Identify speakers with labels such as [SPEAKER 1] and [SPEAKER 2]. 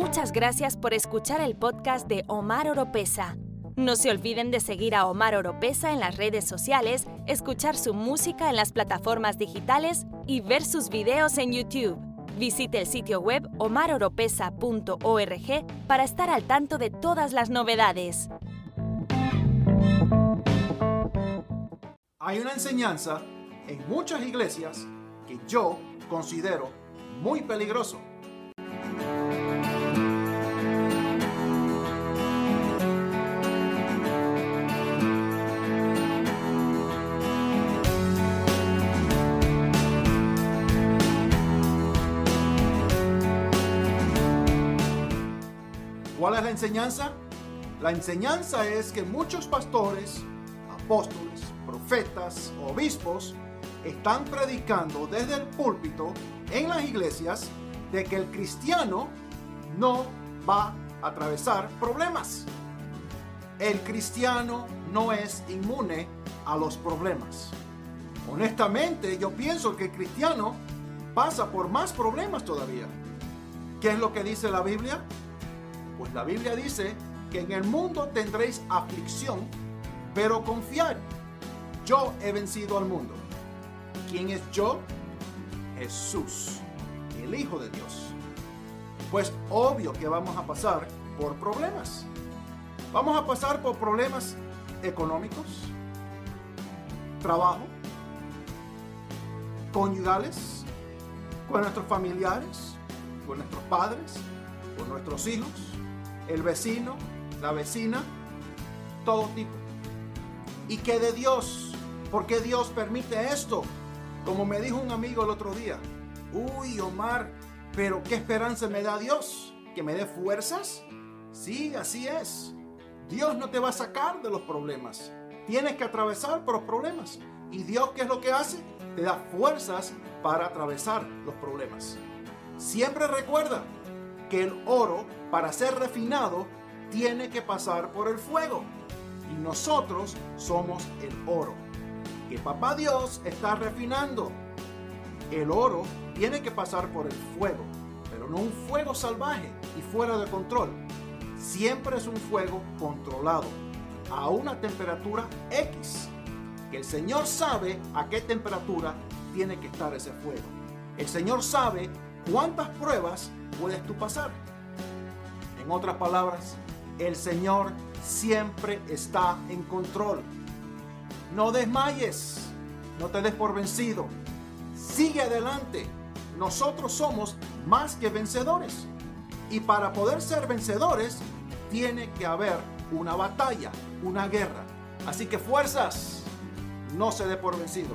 [SPEAKER 1] Muchas gracias por escuchar el podcast de Omar Oropesa. No se olviden de seguir a Omar Oropesa en las redes sociales, escuchar su música en las plataformas digitales y ver sus videos en YouTube. Visite el sitio web omaroropesa.org para estar al tanto de todas las novedades.
[SPEAKER 2] Hay una enseñanza en muchas iglesias que yo considero muy peligroso. ¿Cuál es la enseñanza? La enseñanza es que muchos pastores, apóstoles, profetas, obispos, están predicando desde el púlpito en las iglesias de que el cristiano no va a atravesar problemas. El cristiano no es inmune a los problemas. Honestamente, yo pienso que el cristiano pasa por más problemas todavía. ¿Qué es lo que dice la Biblia? Pues la Biblia dice que en el mundo tendréis aflicción, pero confiad, yo he vencido al mundo. ¿Quién es yo? Jesús, el Hijo de Dios. Pues obvio que vamos a pasar por problemas. Vamos a pasar por problemas económicos, trabajo, conyugales, con nuestros familiares, con nuestros padres, con nuestros hijos, el vecino, la vecina, todo tipo. ¿Y qué de Dios? ¿Por qué Dios permite esto? Como me dijo un amigo el otro día, uy Omar, pero ¿qué esperanza me da Dios? ¿Que me dé fuerzas? Sí, así es. Dios no te va a sacar de los problemas. Tienes que atravesar por los problemas. ¿Y Dios qué es lo que hace? Te da fuerzas para atravesar los problemas. Siempre recuerda que el oro, para ser refinado, tiene que pasar por el fuego. Y nosotros somos el oro que Papá Dios está refinando. El oro tiene que pasar por el fuego, pero no un fuego salvaje y fuera de control. Siempre es un fuego controlado a una temperatura X. Que el Señor sabe a qué temperatura tiene que estar ese fuego. El Señor sabe cuántas pruebas puedes tú pasar. Otras palabras, el Señor siempre está en control. No desmayes, no te des por vencido. Sigue adelante. Nosotros somos más que vencedores. Y para poder ser vencedores, tiene que haber una batalla, una guerra. Así que fuerzas, no se dé por vencido.